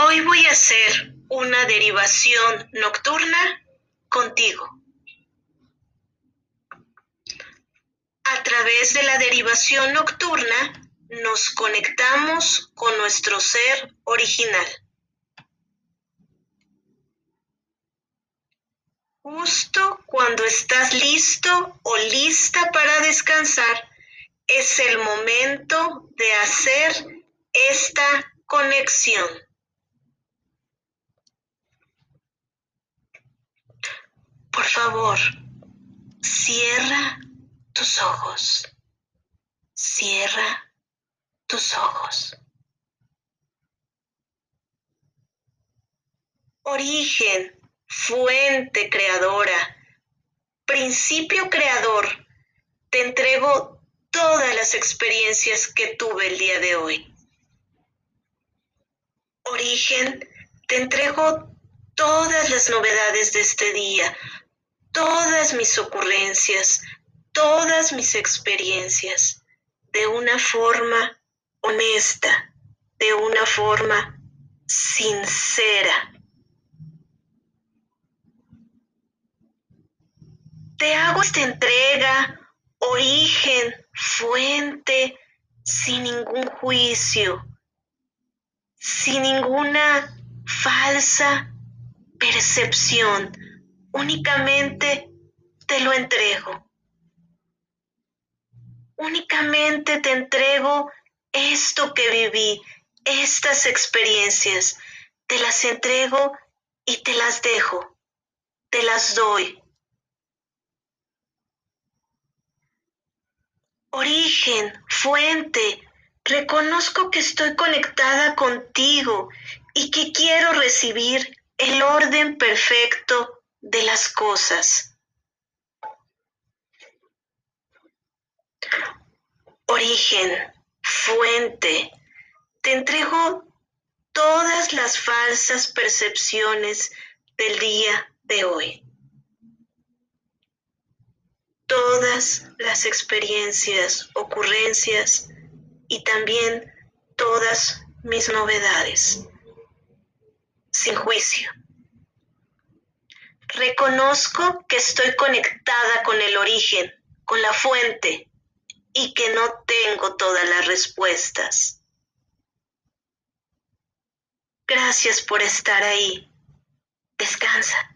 Hoy voy a hacer una derivación nocturna contigo. A través de la derivación nocturna nos conectamos con nuestro ser original. Justo cuando estás listo o lista para descansar, es el momento de hacer esta conexión. Favor, cierra tus ojos. Cierra tus ojos. Origen, fuente creadora, principio creador, te entrego todas las experiencias que tuve el día de hoy. Origen, te entrego todas las novedades de este día, todas mis ocurrencias, todas mis experiencias, de una forma honesta, de una forma sincera. Te hago esta entrega, origen, fuente, sin ningún juicio, sin ninguna falsa percepción, únicamente te lo entrego. Únicamente te entrego esto que viví, estas experiencias, te las entrego y te las dejo, te las doy. Origen, fuente, reconozco que estoy conectada contigo y que quiero recibir el orden perfecto de las cosas. Origen, fuente, te entrego todas las falsas percepciones del día de hoy. Todas las experiencias, ocurrencias y también todas mis novedades, sin juicio. Reconozco que estoy conectada con el origen, con la fuente, y que no tengo todas las respuestas. Gracias por estar ahí. Descansa.